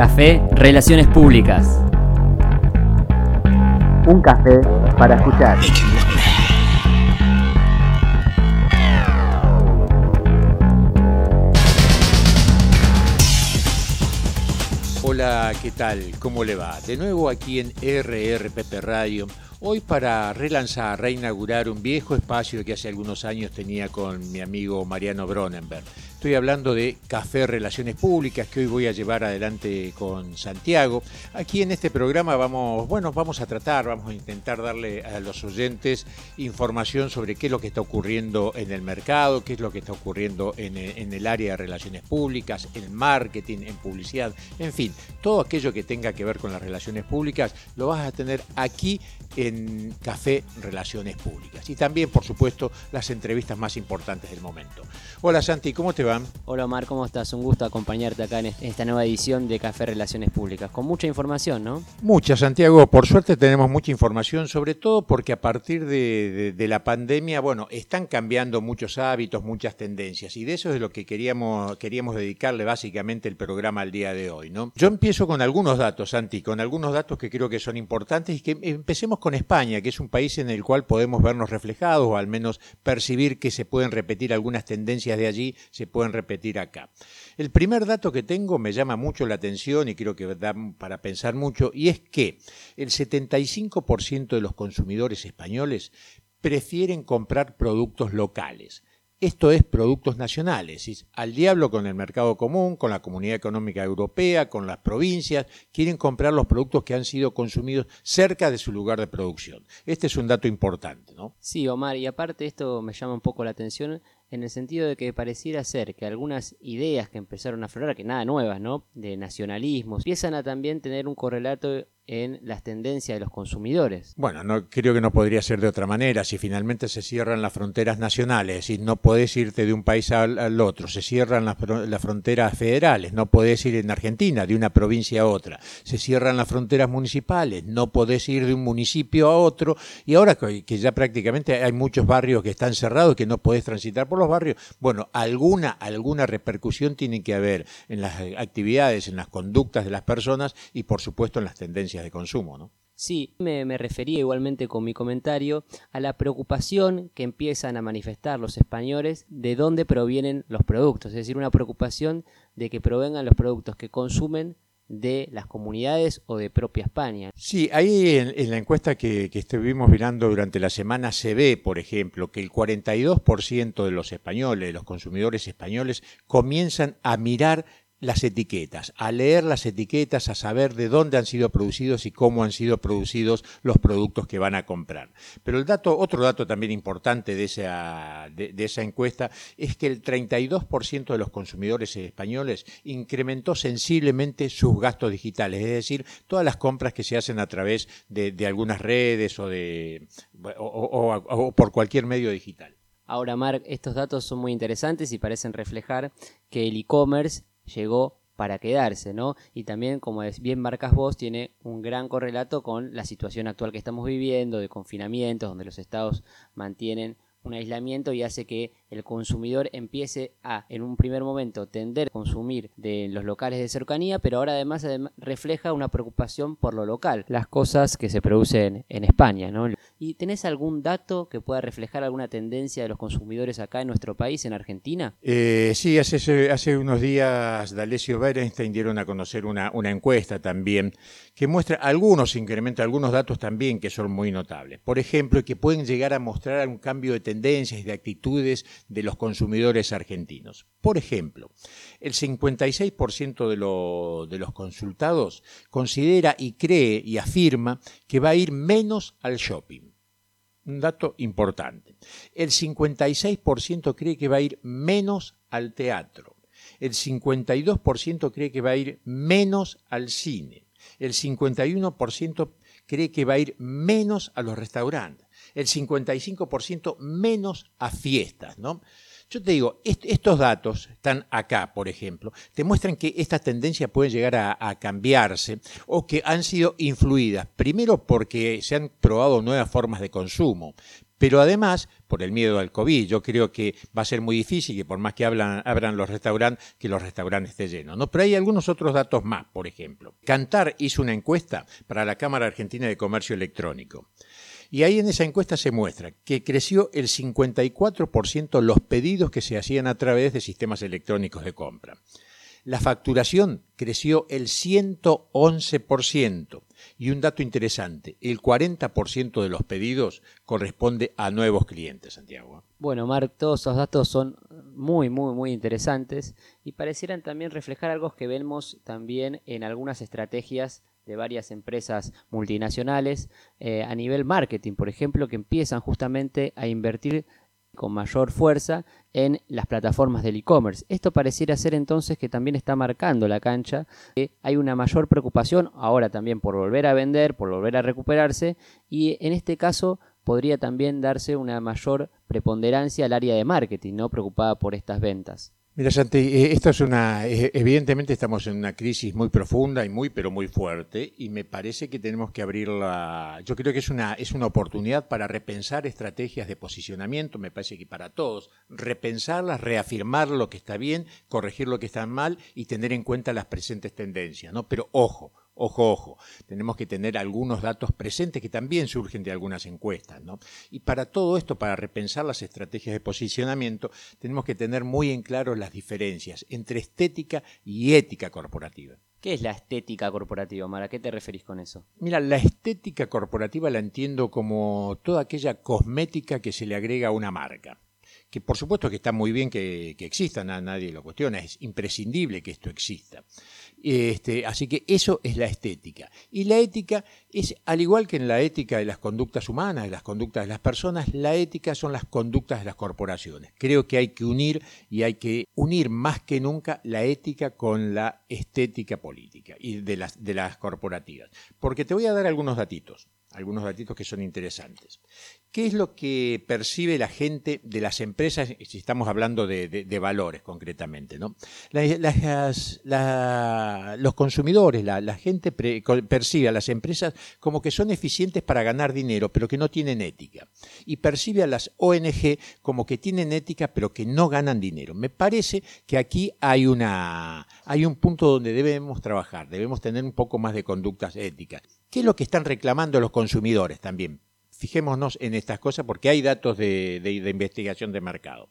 Café Relaciones Públicas. Un café para escuchar. Hola, ¿qué tal? ¿Cómo le va? De nuevo aquí en RRPP Radio. Hoy para relanzar, reinaugurar un viejo espacio que hace algunos años tenía con mi amigo Mariano Bronenberg. Estoy hablando de Café Relaciones Públicas que hoy voy a llevar adelante con Santiago. Aquí en este programa vamos, bueno, vamos a tratar, vamos a intentar darle a los oyentes información sobre qué es lo que está ocurriendo en el mercado, qué es lo que está ocurriendo en, en el área de relaciones públicas, en marketing, en publicidad, en fin, todo aquello que tenga que ver con las relaciones públicas lo vas a tener aquí en Café Relaciones Públicas. Y también, por supuesto, las entrevistas más importantes del momento. Hola Santi, ¿cómo te va? Hola Omar, ¿cómo estás? Un gusto acompañarte acá en esta nueva edición de Café Relaciones Públicas, con mucha información, ¿no? Mucha, Santiago. Por suerte tenemos mucha información, sobre todo porque a partir de, la pandemia, bueno, están cambiando muchos hábitos, muchas tendencias, y de eso es lo que queríamos, queríamos dedicarle básicamente el programa al día de hoy, ¿no? Yo empiezo con algunos datos, Santi, con algunos datos que creo que son importantes, y que empecemos con España, que es un país en el cual podemos vernos reflejados, o al menos percibir que se pueden repetir algunas tendencias de allí, se pueden pueden repetir acá. El primer dato que tengo me llama mucho la atención y creo que da para pensar mucho, y es que el 75% de los consumidores españoles prefieren comprar productos locales. Esto es productos nacionales, al diablo con el mercado común, con la Comunidad Económica Europea, con las provincias, quieren comprar los productos que han sido consumidos cerca de su lugar de producción. Este es un dato importante, ¿no? Sí, Omar, y aparte esto me llama un poco la atención en el sentido de que pareciera ser que algunas ideas que empezaron a aflorar, que nada nuevas, ¿no? De nacionalismo, empiezan a también tener un correlato en las tendencias de los consumidores. Bueno, no creo que no podría ser de otra manera. Si finalmente se cierran las fronteras nacionales y no podés irte de un país al, otro, se cierran las, fronteras federales, no podés ir en Argentina de una provincia a otra, se cierran las fronteras municipales, no podés ir de un municipio a otro y ahora que ya prácticamente hay muchos barrios que están cerrados que no podés transitar por los barrios, bueno, alguna alguna repercusión tiene que haber en las actividades, en las conductas de las personas y por supuesto en las tendencias de consumo, ¿no? Sí, me, refería igualmente con mi comentario a la preocupación que empiezan a manifestar los españoles de dónde provienen los productos, es decir, una preocupación de que provengan los productos que consumen de las comunidades o de propia España. Sí, ahí en, la encuesta que, que, estuvimos mirando durante la semana se ve, por ejemplo, que el 42% de los españoles, de los consumidores españoles, comienzan a mirar las etiquetas, a leer las etiquetas, a saber de dónde han sido producidos y cómo han sido producidos los productos que van a comprar. Pero el dato, otro dato también importante de esa, de, esa encuesta es que el 32% de los consumidores españoles incrementó sensiblemente sus gastos digitales, es decir, todas las compras que se hacen a través de, algunas redes o, de, o por cualquier medio digital. Ahora, Mark, estos datos son muy interesantes y parecen reflejar que el e-commerce llegó para quedarse, ¿no? Y también, como bien marcas vos, tiene un gran correlato con la situación actual que estamos viviendo, de confinamiento, donde los estados mantienen un aislamiento y hace que el consumidor empiece a, en un primer momento, tender a consumir de los locales de cercanía, pero ahora además, refleja una preocupación por lo local, las cosas que se producen en España. ¿no? ¿Y tenés algún dato que pueda reflejar alguna tendencia de los consumidores acá en nuestro país, en Argentina? Eh, sí, hace, unos días D'Alessio Berenstein dieron a conocer una, una encuesta también que muestra algunos incrementos, algunos datos también que son muy notables. Por ejemplo, que pueden llegar a mostrar un cambio de tendencias y de actitudes de los consumidores argentinos. Por ejemplo, el 56% de, de los consultados considera y cree y afirma que va a ir menos al shopping. Un dato importante. El 56% cree que va a ir menos al teatro. El 52% cree que va a ir menos al cine. El 51% cree que va a ir menos a los restaurantes el 55% menos a fiestas, ¿no? Yo te digo, estos datos están acá, por ejemplo, te muestran que estas tendencias pueden llegar a, cambiarse o que han sido influidas, primero porque se han probado nuevas formas de consumo, Pero además, por el miedo al COVID, yo creo que va a ser muy difícil que por más que abran los restaurantes, que los restaurantes estén llenos. ¿no? Pero hay algunos otros datos más, por ejemplo. Cantar hizo una encuesta para la Cámara Argentina de Comercio Electrónico. Y ahí en esa encuesta se muestra que creció el 54% los pedidos que se hacían a través de sistemas electrónicos de compra. La facturación creció el 111%. Y un dato interesante, el 40% de los pedidos corresponde a nuevos clientes, Santiago. Bueno, Marc, todos esos datos son muy, muy, muy interesantes y parecieran también reflejar algo que vemos también en algunas estrategias de varias empresas multinacionales eh, a nivel marketing, por ejemplo, que empiezan justamente a invertir con mayor fuerza en las plataformas del e-commerce. Esto pareciera ser entonces que también está marcando la cancha, que hay una mayor preocupación ahora también por volver a vender, por volver a recuperarse y en este caso podría también darse una mayor preponderancia al área de marketing, ¿no? preocupada por estas ventas. Mira, Santi, eh, esto es una. Eh, evidentemente estamos en una crisis muy profunda y muy, pero muy fuerte, y me parece que tenemos que abrirla. Yo creo que es una, es una oportunidad para repensar estrategias de posicionamiento, me parece que para todos, repensarlas, reafirmar lo que está bien, corregir lo que está mal y tener en cuenta las presentes tendencias, ¿no? Pero ojo, Ojo, ojo, tenemos que tener algunos datos presentes que también surgen de algunas encuestas, ¿no? Y para todo esto, para repensar las estrategias de posicionamiento, tenemos que tener muy en claro las diferencias entre estética y ética corporativa. ¿Qué es la estética corporativa, Mara? ¿A qué te referís con eso? Mira, la estética corporativa la entiendo como toda aquella cosmética que se le agrega a una marca que por supuesto que está muy bien que, que exista, nadie lo cuestiona, es imprescindible que esto exista. Este, así que eso es la estética. Y la ética es, al igual que en la ética de las conductas humanas, de las conductas de las personas, la ética son las conductas de las corporaciones. Creo que hay que unir y hay que unir más que nunca la ética con la estética política y de las, de las corporativas. Porque te voy a dar algunos datitos algunos datitos que son interesantes. ¿Qué es lo que percibe la gente de las empresas, si estamos hablando de, valores concretamente? ¿no? los consumidores, la, gente percibe a las empresas como que son eficientes para ganar dinero, pero que no tienen ética. Y percibe a las ONG como que tienen ética, pero que no ganan dinero. Me parece que aquí hay, una, hay un punto donde debemos trabajar, debemos tener un poco más de conductas éticas. ¿Qué es lo que están reclamando los consumidores también? Fijémonos en estas cosas porque hay datos de, investigación de mercado.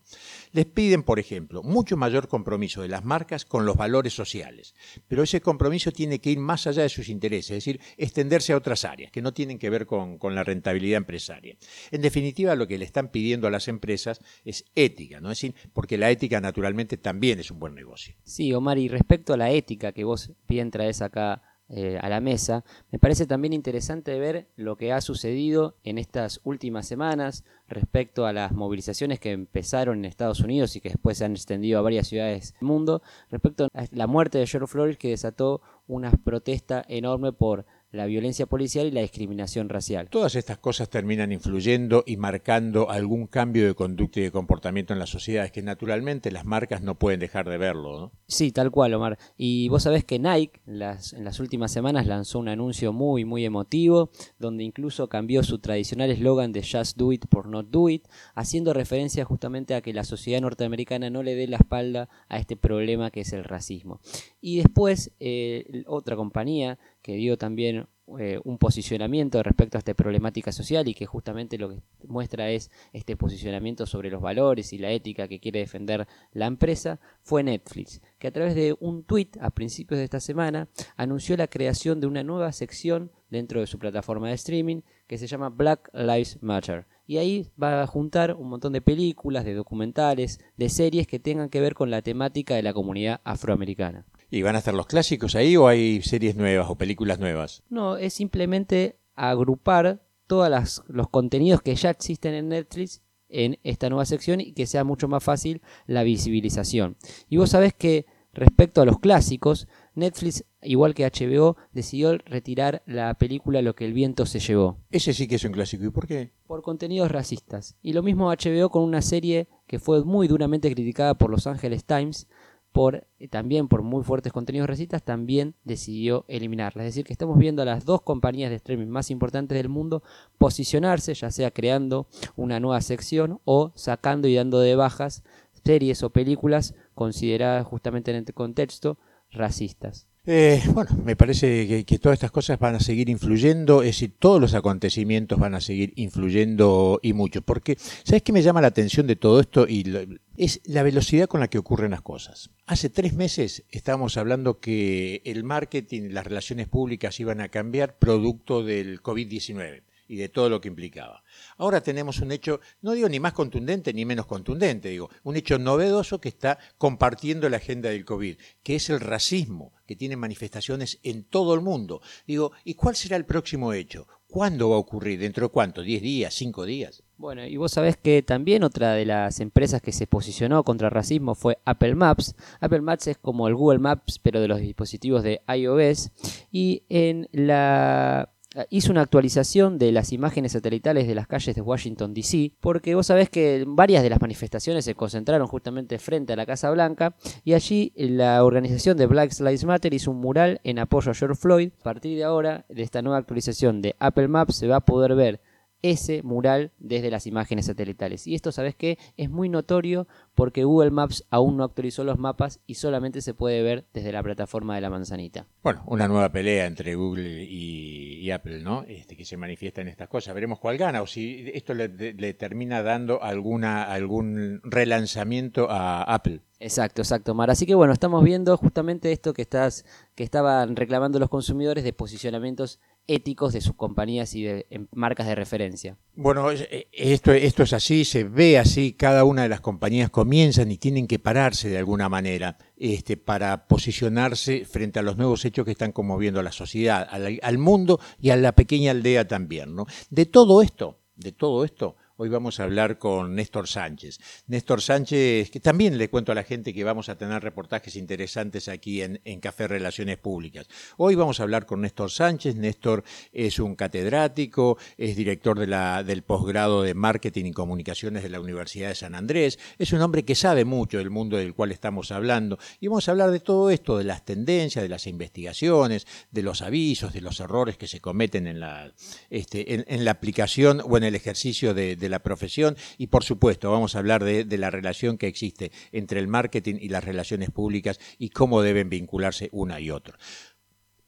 Les piden, por ejemplo, mucho mayor compromiso de las marcas con los valores sociales, pero ese compromiso tiene que ir más allá de sus intereses, es decir, extenderse a otras áreas que no tienen que ver con, la rentabilidad empresaria. En definitiva, lo que le están pidiendo a las empresas es ética, ¿no? Es porque la ética naturalmente también es un buen negocio. Sí, Omar, y respecto a la ética que vos bien traes acá eh, a la mesa, me parece también interesante ver lo que ha sucedido en estas últimas semanas respecto a las movilizaciones que empezaron en Estados Unidos y que después se han extendido a varias ciudades del mundo, respecto a la muerte de George Floyd que desató una protesta enorme por la violencia policial y la discriminación racial. Todas estas cosas terminan influyendo y marcando algún cambio de conducta y de comportamiento en las sociedades que naturalmente las marcas no pueden dejar de verlo. ¿no? Sí, tal cual, Omar. Y vos sabés que Nike las, en las últimas semanas lanzó un anuncio muy, muy emotivo, donde incluso cambió su tradicional eslogan de Just Do It por Not Do It, haciendo referencia justamente a que la sociedad norteamericana no le dé la espalda a este problema que es el racismo. Y después, eh, otra compañía que dio también eh, un posicionamiento respecto a esta problemática social y que justamente lo que muestra es este posicionamiento sobre los valores y la ética que quiere defender la empresa, fue Netflix, que a través de un tweet a principios de esta semana anunció la creación de una nueva sección dentro de su plataforma de streaming que se llama Black Lives Matter. Y ahí va a juntar un montón de películas, de documentales, de series que tengan que ver con la temática de la comunidad afroamericana. ¿Y van a estar los clásicos ahí o hay series nuevas o películas nuevas? No, es simplemente agrupar todos los contenidos que ya existen en Netflix en esta nueva sección y que sea mucho más fácil la visibilización. Y vos sabés que respecto a los clásicos, Netflix, igual que HBO, decidió retirar la película Lo que el viento se llevó. Ese sí que es un clásico. ¿Y por qué? Por contenidos racistas. Y lo mismo HBO con una serie que fue muy duramente criticada por Los Angeles Times, por también por muy fuertes contenidos racistas, también decidió eliminarla. Es decir, que estamos viendo a las dos compañías de streaming más importantes del mundo posicionarse, ya sea creando una nueva sección o sacando y dando de bajas series o películas consideradas justamente en este contexto racistas. Eh, bueno, me parece que, todas estas cosas van a seguir influyendo, es decir, todos los acontecimientos van a seguir influyendo y mucho, porque ¿sabes qué me llama la atención de todo esto? Y es la velocidad con la que ocurren las cosas. Hace tres meses estábamos hablando que el marketing, las relaciones públicas iban a cambiar producto del COVID-19 y de todo lo que implicaba. Ahora tenemos un hecho, no digo ni más contundente ni menos contundente, digo, un hecho novedoso que está compartiendo la agenda del COVID, que es el racismo, que tiene manifestaciones en todo el mundo. Digo, ¿y cuál será el próximo hecho? ¿Cuándo va a ocurrir? ¿Dentro de cuánto? ¿Diez días? ¿Cinco días? Bueno, y vos sabés que también otra de las empresas que se posicionó contra el racismo fue Apple Maps. Apple Maps es como el Google Maps, pero de los dispositivos de iOS. Y en la hizo una actualización de las imágenes satelitales de las calles de Washington, D.C., porque vos sabés que varias de las manifestaciones se concentraron justamente frente a la Casa Blanca y allí la organización de Black Lives Matter hizo un mural en apoyo a George Floyd. A partir de ahora, de esta nueva actualización de Apple Maps, se va a poder ver ese mural desde las imágenes satelitales. Y esto, ¿sabes qué? Es muy notorio porque Google Maps aún no actualizó los mapas y solamente se puede ver desde la plataforma de la manzanita. Bueno, una nueva pelea entre Google y, Apple, ¿no? Este, que se manifiesta en estas cosas. Veremos cuál gana o si esto le, le termina dando alguna, algún relanzamiento a Apple. Exacto, exacto, Mar. Así que bueno, estamos viendo justamente esto que estás, que estaban reclamando los consumidores de posicionamientos éticos de sus compañías y de marcas de referencia. Bueno, eh, esto, esto es así, se ve así, cada una de las compañías comienzan y tienen que pararse de alguna manera este, para posicionarse frente a los nuevos hechos que están conmoviendo a la sociedad, al, al mundo y a la pequeña aldea también. ¿no? De todo esto, de todo esto, Hoy vamos a hablar con Néstor Sánchez. Néstor Sánchez, que también le cuento a la gente que vamos a tener reportajes interesantes aquí en, Café Relaciones Públicas. Hoy vamos a hablar con Néstor Sánchez. Néstor es un catedrático, es director del posgrado de Marketing y Comunicaciones de la Universidad de San Andrés. Es un hombre que sabe mucho del mundo del cual estamos hablando. Y vamos a hablar de todo esto, de las tendencias, de las investigaciones, de los avisos, de los errores que se cometen en la, este, en, la aplicación o en el ejercicio de la profesión y por supuesto vamos a hablar de, la relación que existe entre el marketing y las relaciones públicas y cómo deben vincularse una y otra.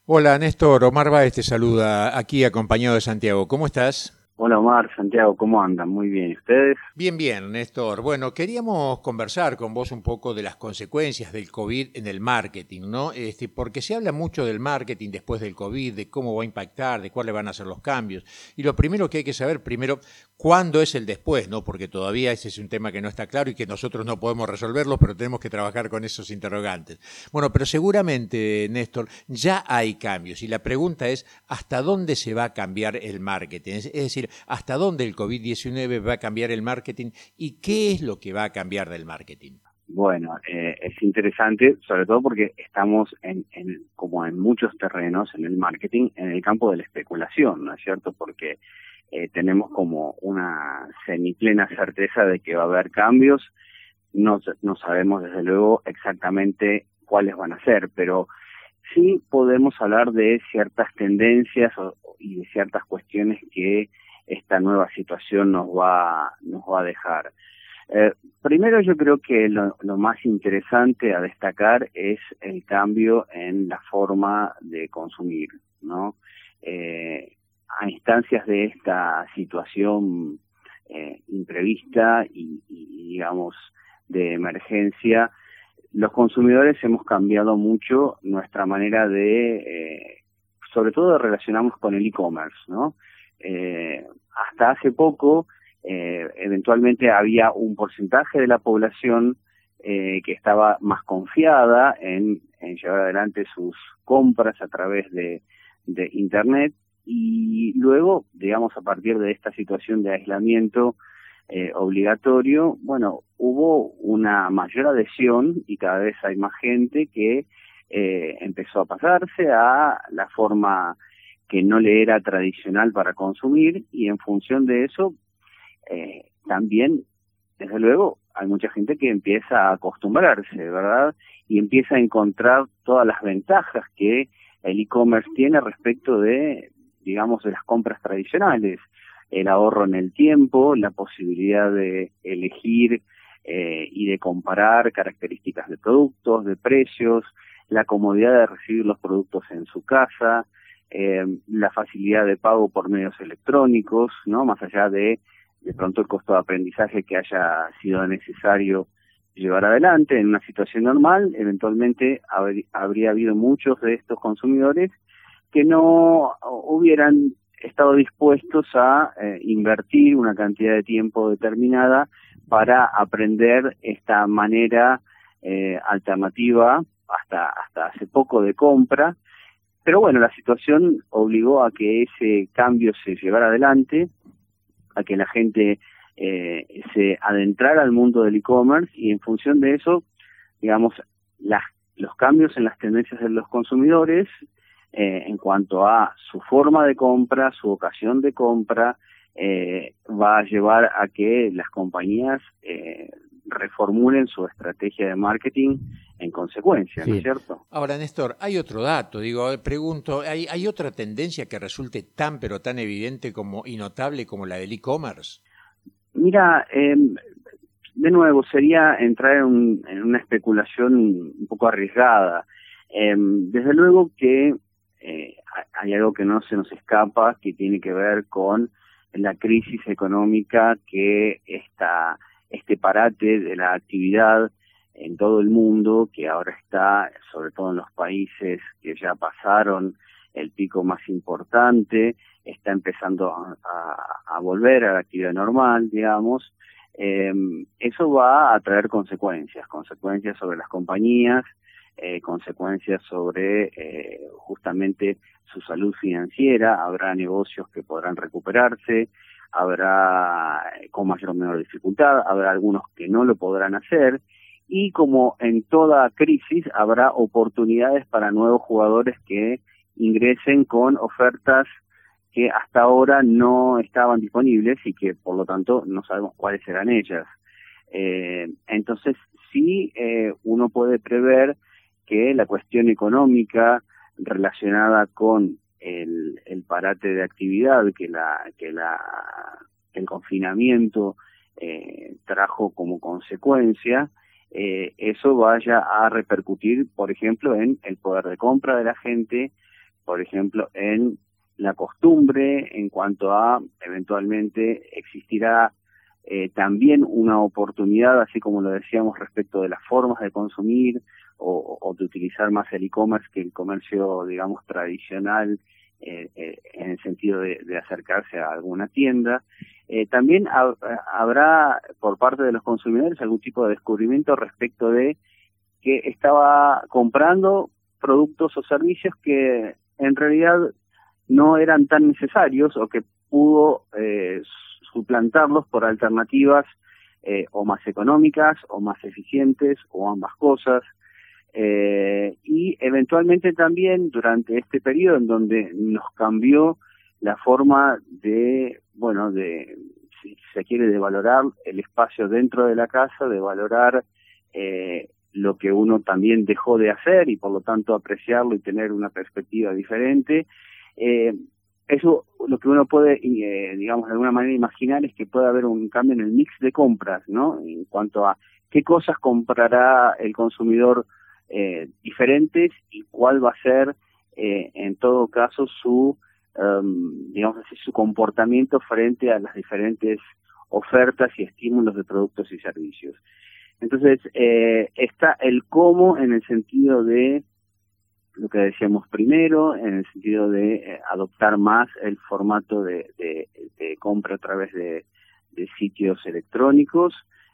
Hola Néstor, Omar Baez te saluda aquí acompañado de Santiago. ¿Cómo estás? Hola Omar, Santiago, ¿cómo andan? Muy bien, ¿y ustedes? Bien, bien, Néstor. Bueno, queríamos conversar con vos un poco de las consecuencias del COVID en el marketing, ¿no? Este, porque se habla mucho del marketing después del COVID, de cómo va a impactar, de cuáles van a ser los cambios. Y lo primero que hay que saber, primero, cuándo es el después, ¿no? Porque todavía ese es un tema que no está claro y que nosotros no podemos resolverlo, pero tenemos que trabajar con esos interrogantes. Bueno, pero seguramente, Néstor, ya hay cambios y la pregunta es, ¿hasta dónde se va a cambiar el marketing? Es decir, ¿hasta dónde el COVID-19 va a cambiar el marketing y qué es lo que va a cambiar del marketing? Bueno, eh, es interesante, sobre todo porque estamos en, en, como en muchos terrenos en el marketing, en el campo de la especulación, ¿no es cierto? Porque eh, tenemos como una semiplena certeza de que va a haber cambios. No, no sabemos desde luego exactamente cuáles van a ser, pero sí podemos hablar de ciertas tendencias y de ciertas cuestiones que esta nueva situación nos va, nos va a dejar. Eh, primero yo creo que lo, más interesante a destacar es el cambio en la forma de consumir, ¿no? Eh, a instancias de esta situación eh, imprevista y, digamos, de emergencia, los consumidores hemos cambiado mucho nuestra manera de, eh, sobre todo, de relacionarnos con el e-commerce, ¿no? Eh, hasta hace poco, eventualmente había un porcentaje de la población que estaba más confiada en, en, llevar adelante sus compras a través de, de Internet. Y luego, digamos, a partir de esta situación de aislamiento eh, obligatorio, bueno, hubo una mayor adhesión y cada vez hay más gente que eh, empezó a pasarse a la forma que no le era tradicional para consumir y en función de eso eh, también, desde luego, hay mucha gente que empieza a acostumbrarse, ¿verdad? Y empieza a encontrar todas las ventajas que el e-commerce tiene respecto de, digamos, de las compras tradicionales. El ahorro en el tiempo, la posibilidad de elegir eh, y de comparar características de productos, de precios, la comodidad de recibir los productos en su casa, eh, la facilidad de pago por medios electrónicos, ¿no? Más allá de de pronto el costo de aprendizaje que haya sido necesario llevar adelante en una situación normal, eventualmente habría habido muchos de estos consumidores que no hubieran estado dispuestos a eh, invertir una cantidad de tiempo determinada para aprender esta manera eh, alternativa hasta hasta hace poco de compra pero bueno la situación obligó a que ese cambio se llevara adelante a que la gente eh, se adentrara al mundo del e-commerce y en función de eso, digamos, las, los cambios en las tendencias de los consumidores eh, en cuanto a su forma de compra, su ocasión de compra, eh, va a llevar a que las compañías eh, reformulen su estrategia de marketing en consecuencia, ¿no es cierto? Ahora, Néstor, hay otro dato, digo, pregunto, ¿hay, ¿hay otra tendencia que resulte tan pero tan evidente como y notable como la del e-commerce? Mira, eh, de nuevo, sería entrar en, una especulación un poco arriesgada. Eh, desde luego que eh, hay algo que no se nos escapa, que tiene que ver con la crisis económica que está este parate de la actividad en todo el mundo, que ahora está, sobre todo en los países que ya pasaron el pico más importante, está empezando a, volver a la actividad normal, digamos, eh, eso va a traer consecuencias, consecuencias sobre las compañías, eh, consecuencias sobre eh, justamente su salud financiera, habrá negocios que podrán recuperarse, habrá con mayor o menor dificultad, habrá algunos que no lo podrán hacer y como en toda crisis habrá oportunidades para nuevos jugadores que ingresen con ofertas que hasta ahora no estaban disponibles y que por lo tanto no sabemos cuáles serán ellas. Eh, entonces sí eh, uno puede prever que la cuestión económica relacionada con el, el parate de actividad que la que la el confinamiento eh, trajo como consecuencia eh, eso vaya a repercutir por ejemplo en el poder de compra de la gente por ejemplo en la costumbre en cuanto a eventualmente existirá eh, también una oportunidad, así como lo decíamos respecto de las formas de consumir o, de utilizar más el e-commerce que el comercio, digamos, tradicional eh, eh, en el sentido de, acercarse a alguna tienda. también habrá por parte de los consumidores algún tipo de descubrimiento respecto de que estaba comprando productos o servicios que en realidad no eran tan necesarios o que pudo eh, suplantarlos por alternativas eh, o más económicas o más eficientes o ambas cosas. Eh, y eventualmente también durante este periodo en donde nos cambió la forma de, bueno, de, si se quiere, de valorar el espacio dentro de la casa, de valorar eh, lo que uno también dejó de hacer y por lo tanto apreciarlo y tener una perspectiva diferente. Eh, eso lo que uno puede, eh, digamos, de alguna manera imaginar es que puede haber un cambio en el mix de compras, ¿no? En cuanto a qué cosas comprará el consumidor eh, diferentes y cuál va a ser, eh, en todo caso, su, um, digamos así, su comportamiento frente a las diferentes ofertas y estímulos de productos y servicios. Entonces, eh, está el cómo en el sentido de lo que decíamos primero, en el sentido de eh, adoptar más el formato de, de, compra a través de, sitios electrónicos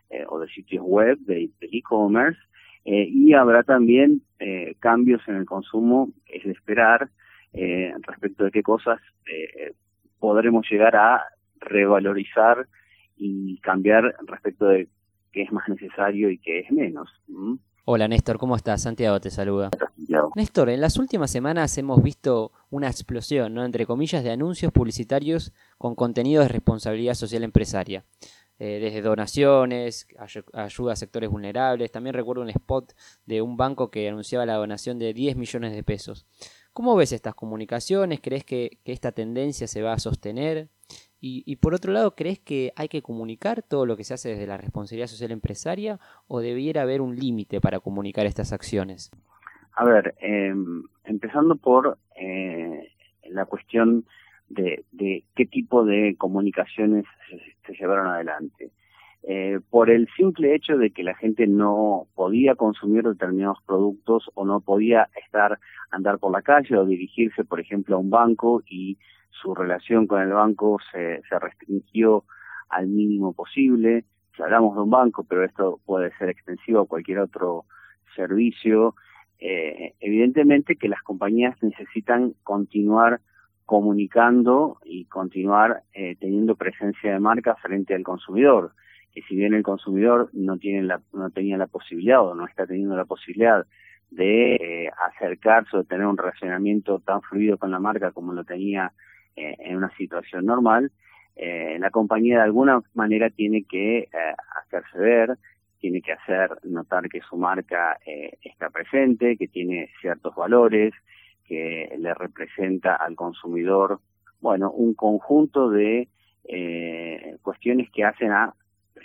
eh, o de sitios web, de e-commerce, eh, y habrá también cambios en el consumo, es de esperar, respecto de qué cosas podremos llegar a revalorizar y cambiar respecto de qué es más necesario y qué es menos. Hola Néstor, ¿cómo estás? Santiago te saluda. Néstor, en las últimas semanas hemos visto una explosión, ¿no? entre comillas, de anuncios publicitarios con contenido de responsabilidad social empresaria. eh, desde donaciones, ayuda a sectores vulnerables. También recuerdo un spot de un banco que anunciaba la donación de 10 millones de pesos. ¿Cómo ves estas comunicaciones? ¿Crees que, esta tendencia se va a sostener? Y, por otro lado, ¿crees que hay que comunicar todo lo que se hace desde la responsabilidad social empresaria o debiera haber un límite para comunicar estas acciones? A ver, em, empezando por eh, la cuestión de, qué tipo de comunicaciones se, llevaron adelante. Eh, por el simple hecho de que la gente no podía consumir determinados productos o no podía estar andar por la calle o dirigirse, por ejemplo, a un banco y su relación con el banco se, se restringió al mínimo posible. Si hablamos de un banco, pero esto puede ser extensivo a cualquier otro servicio, eh, evidentemente que las compañías necesitan continuar comunicando y continuar eh, teniendo presencia de marca frente al consumidor que si bien el consumidor no tenía la posibilidad o no está teniendo la posibilidad de eh, acercarse o de tener un relacionamiento tan fluido con la marca como lo tenía eh, en una situación normal, la compañía de alguna manera tiene que hacerse ver, tiene que hacer notar que su marca está presente, que tiene ciertos valores, que le representa al consumidor, bueno, un conjunto de eh, cuestiones que hacen a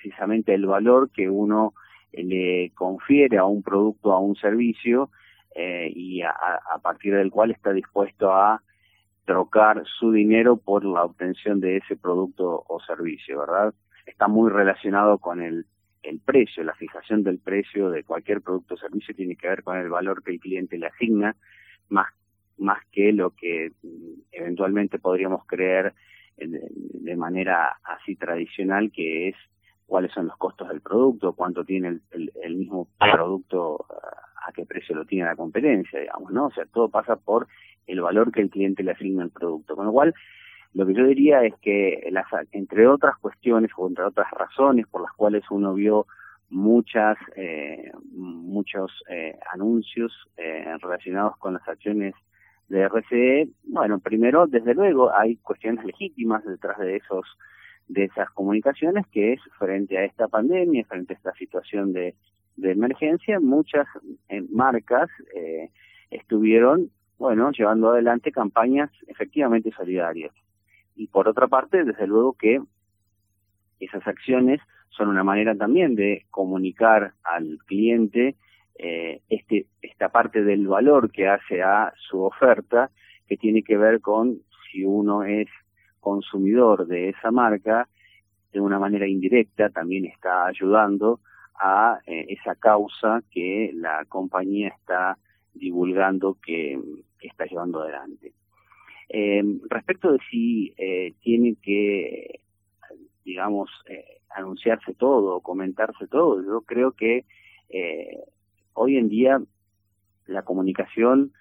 precisamente el valor que uno le confiere a un producto, a un servicio, eh, y a, partir del cual está dispuesto a trocar su dinero por la obtención de ese producto o servicio, ¿verdad? Está muy relacionado con el, el precio, la fijación del precio de cualquier producto o servicio tiene que ver con el valor que el cliente le asigna, más más que lo que mm, eventualmente podríamos creer de, manera así tradicional, que es cuáles son los costos del producto, cuánto tiene el, mismo producto, a qué precio lo tiene la competencia, digamos, ¿no? O sea, todo pasa por el valor que el cliente le asigna al producto. Con lo cual, lo que yo diría es que, las, entre otras cuestiones o entre otras razones por las cuales uno vio muchas eh, muchos eh, anuncios eh, relacionados con las acciones de RCE, bueno, primero, desde luego, hay cuestiones legítimas detrás de esos de esas comunicaciones, que es frente a esta pandemia, frente a esta situación de, emergencia, muchas eh, marcas eh, estuvieron, bueno, llevando adelante campañas efectivamente solidarias. Y por otra parte, desde luego que esas acciones son una manera también de comunicar al cliente eh, este, esta parte del valor que hace a su oferta, que tiene que ver con si uno es consumidor de esa marca, de una manera indirecta también está ayudando a eh, esa causa que la compañía está divulgando que, está llevando adelante. Eh, respecto de si eh, tiene que, digamos, anunciarse todo, comentarse todo, yo creo que hoy en día la comunicación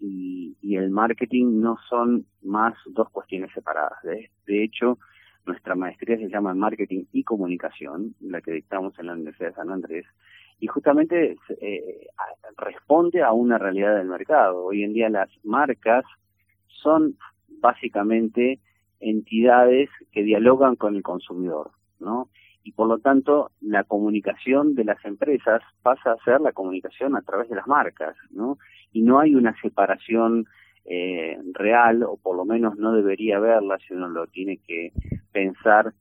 y, el marketing no son más dos cuestiones separadas. De, hecho, nuestra maestría se llama Marketing y Comunicación, la que dictamos en la Universidad de San Andrés, y justamente eh, responde a una realidad del mercado. Hoy en día las marcas son básicamente entidades que dialogan con el consumidor, ¿no? y por lo tanto la comunicación de las empresas pasa a ser la comunicación a través de las marcas, ¿no? Y no hay una separación eh, real, o por lo menos no debería haberla si uno lo tiene que pensar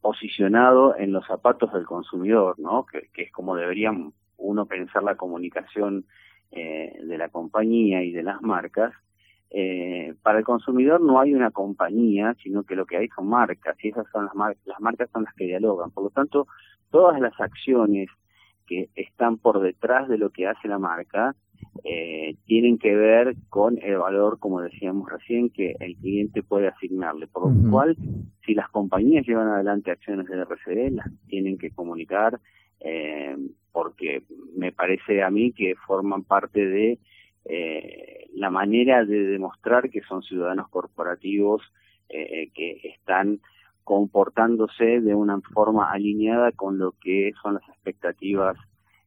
posicionado en los zapatos del consumidor, ¿no? Que, es como debería uno pensar la comunicación eh, de la compañía y de las marcas, eh, para el consumidor no hay una compañía, sino que lo que hay son marcas, y esas son las, marcas, las marcas son las que dialogan. Por lo tanto, todas las acciones que están por detrás de lo que hace la marca eh, tienen que ver con el valor, como decíamos recién, que el cliente puede asignarle. Por lo cual, si las compañías llevan adelante acciones de RCD, las tienen que comunicar, eh, porque me parece a mí que forman parte de eh, la manera de demostrar que son ciudadanos corporativos eh, que están comportándose de una forma alineada con lo que son las expectativas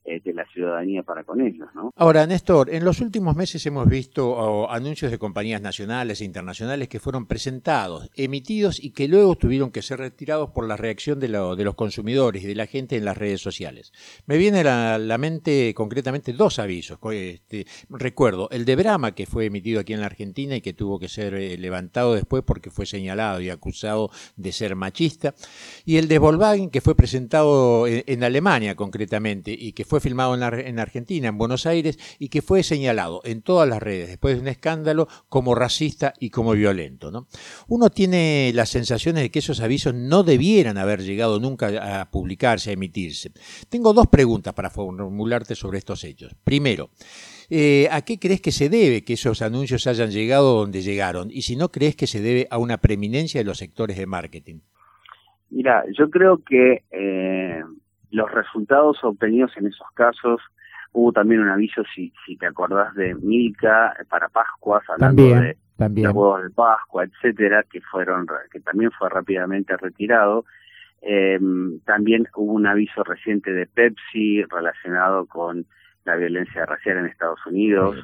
de la ciudadanía para con ellos. ¿no? Ahora, Néstor, en los últimos meses hemos visto anuncios de compañías nacionales e internacionales que fueron presentados, emitidos y que luego tuvieron que ser retirados por la reacción de, los consumidores y de la gente en las redes sociales. Me viene a la, mente concretamente dos avisos. Este, recuerdo, el de Brahma, que fue emitido aquí en la Argentina y que tuvo que ser eh, levantado después porque fue señalado y acusado de ser machista, y el de Volkswagen, que fue presentado en, en Alemania concretamente y que fue fue filmado en, Argentina, en Buenos Aires, y que fue señalado en todas las redes, después de un escándalo, como racista y como violento. ¿no? Uno tiene las sensaciones de que esos avisos no debieran haber llegado nunca a publicarse, a emitirse. Tengo dos preguntas para formularte sobre estos hechos. Primero, eh, ¿a qué crees que se debe que esos anuncios hayan llegado donde llegaron? Y si no crees que se debe a una preeminencia de los sectores de marketing. Mira, yo creo que eh, los resultados obtenidos en esos casos, hubo también un aviso, si, si te acordás, de Milka eh, para Pascuas, hablando de también. los huevos de Pascua, etcétera, que fueron que también fue rápidamente retirado. Eh, también hubo un aviso reciente de Pepsi relacionado con la violencia racial en Estados Unidos,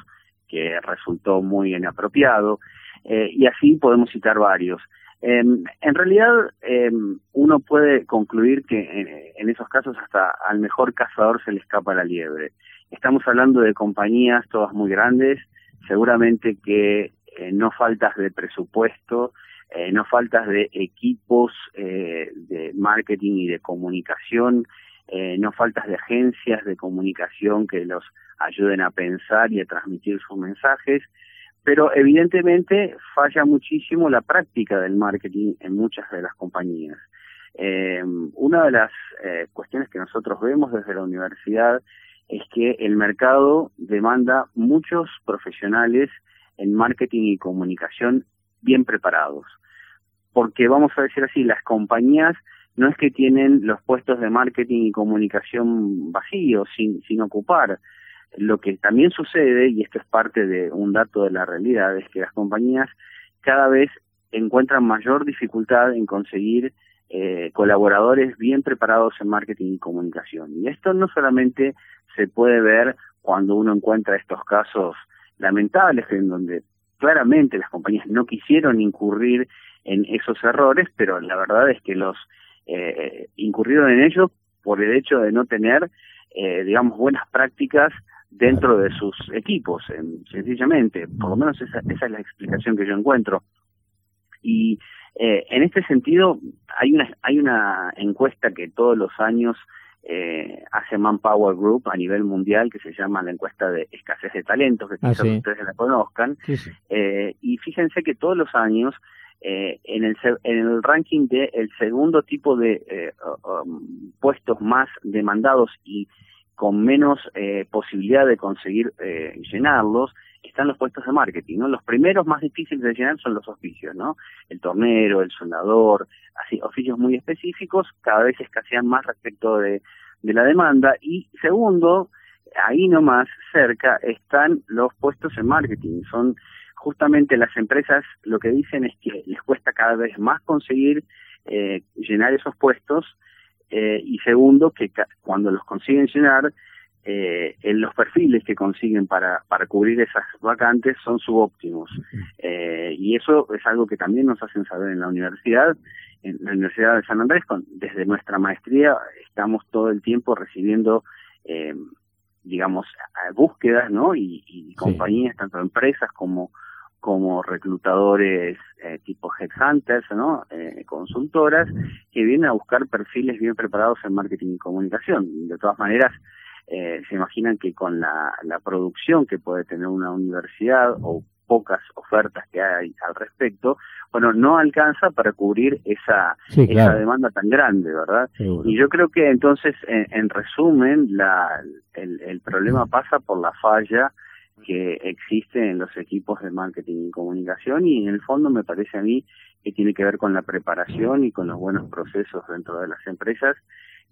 que resultó muy inapropiado. Eh, y así podemos citar varios. Em, en realidad, em, uno puede concluir que en, esos casos hasta al mejor cazador se le escapa la liebre. Estamos hablando de compañías todas muy grandes, seguramente que eh, no faltas de presupuesto, eh, no faltas de equipos eh, de marketing y de comunicación, no faltas de agencias de comunicación que los ayuden a pensar y a transmitir sus mensajes pero evidentemente falla muchísimo la práctica del marketing en muchas de las compañías. Eh, una de las eh, cuestiones que nosotros vemos desde la universidad es que el mercado demanda muchos profesionales en marketing y comunicación bien preparados. Porque vamos a decir así, las compañías no es que tienen los puestos de marketing y comunicación vacíos, sin, sin ocupar, lo que también sucede, y esto es parte de un dato de la realidad, es que las compañías cada vez encuentran mayor dificultad en conseguir eh, colaboradores bien preparados en marketing y comunicación. Y esto no solamente se puede ver cuando uno encuentra estos casos lamentables en donde claramente las compañías no quisieron incurrir en esos errores, pero la verdad es que los eh, incurrieron en ellos por el hecho de no tener, eh, digamos, buenas prácticas dentro de sus equipos, sencillamente. Por lo menos esa, esa, es la explicación que yo encuentro. Y eh, en este sentido, hay una, hay una encuesta que todos los años eh, hace Manpower Group a nivel mundial que se llama la encuesta de escasez de talentos, que ah, quizás ustedes la conozcan. Eh, y fíjense que todos los años eh, en, el, en el ranking de el segundo tipo de eh, um, puestos más demandados y con menos eh, posibilidad de conseguir eh, llenarlos están los puestos de marketing, ¿no? Los primeros más difíciles de llenar son los oficios, ¿no? El tornero, el soldador, así, oficios muy específicos, cada vez escasean más respecto de, de la demanda. Y segundo, ahí nomás, cerca, están los puestos en marketing. Son justamente las empresas lo que dicen es que les cuesta cada vez más conseguir eh, llenar esos puestos eh, y segundo, que cuando los consiguen llenar, eh, en los perfiles que consiguen para, para cubrir esas vacantes son subóptimos. Eh, y eso es algo que también nos hacen saber en la universidad. En la Universidad de San Andrés, con, desde nuestra maestría, estamos todo el tiempo recibiendo, eh, digamos, búsquedas, ¿no? Y, y compañías, tanto empresas como como reclutadores eh, tipo headhunters, ¿no? Eh, consultoras, que vienen a buscar perfiles bien preparados en marketing y comunicación. De todas maneras, eh, se imaginan que con la, la producción que puede tener una universidad o pocas ofertas que hay al respecto, bueno, no alcanza para cubrir esa, esa demanda tan grande, ¿verdad? Y yo creo que entonces, en, en resumen, la, el, el problema pasa por la falla que existe en los equipos de marketing y comunicación y en el fondo me parece a mí que tiene que ver con la preparación y con los buenos procesos dentro de las empresas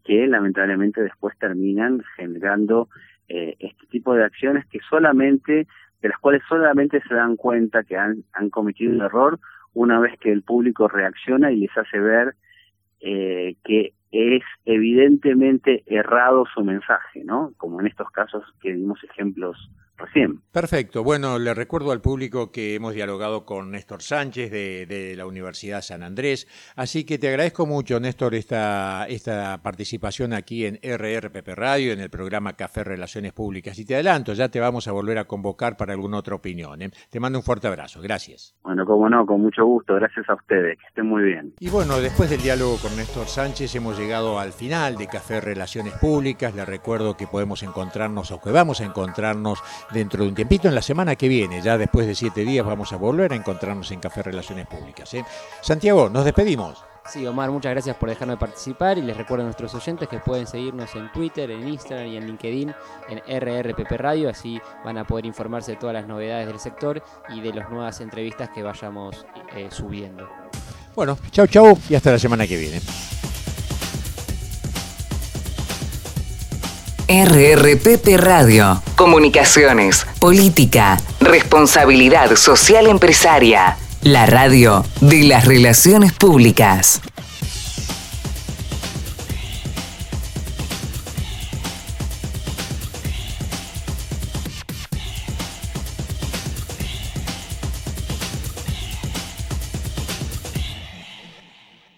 que lamentablemente después terminan generando eh, este tipo de acciones que solamente de las cuales solamente se dan cuenta que han, han cometido un error una vez que el público reacciona y les hace ver eh, que es evidentemente errado su mensaje, ¿no? Como en estos casos que dimos ejemplos recién. Perfecto. Bueno, le recuerdo al público que hemos dialogado con Néstor Sánchez de, la Universidad San Andrés, así que te agradezco mucho, Néstor, esta, esta participación aquí en RRPP Radio, en el programa Café Relaciones Públicas. Y te adelanto, ya te vamos a volver a convocar para alguna otra opinión. ¿eh? Te mando un fuerte abrazo. Gracias. Bueno, como no, con mucho gusto. Gracias a ustedes. Que estén muy bien. Y bueno, después del diálogo con Néstor Sánchez hemos llegado al final de Café Relaciones Públicas. Le recuerdo que podemos encontrarnos o que vamos a encontrarnos dentro de un tiempito en la semana que viene. Ya después de siete días vamos a volver a encontrarnos en Café Relaciones Públicas. ¿eh? Santiago, nos despedimos. Sí, Omar, muchas gracias por dejarme participar y les recuerdo a nuestros oyentes que pueden seguirnos en Twitter, en Instagram y en LinkedIn en RRPP Radio, así van a poder informarse de todas las novedades del sector y de las nuevas entrevistas que vayamos eh, subiendo. Bueno, chau chau y hasta la semana que viene. RRPP Radio. Comunicaciones, política, responsabilidad social empresaria. La radio de las relaciones públicas.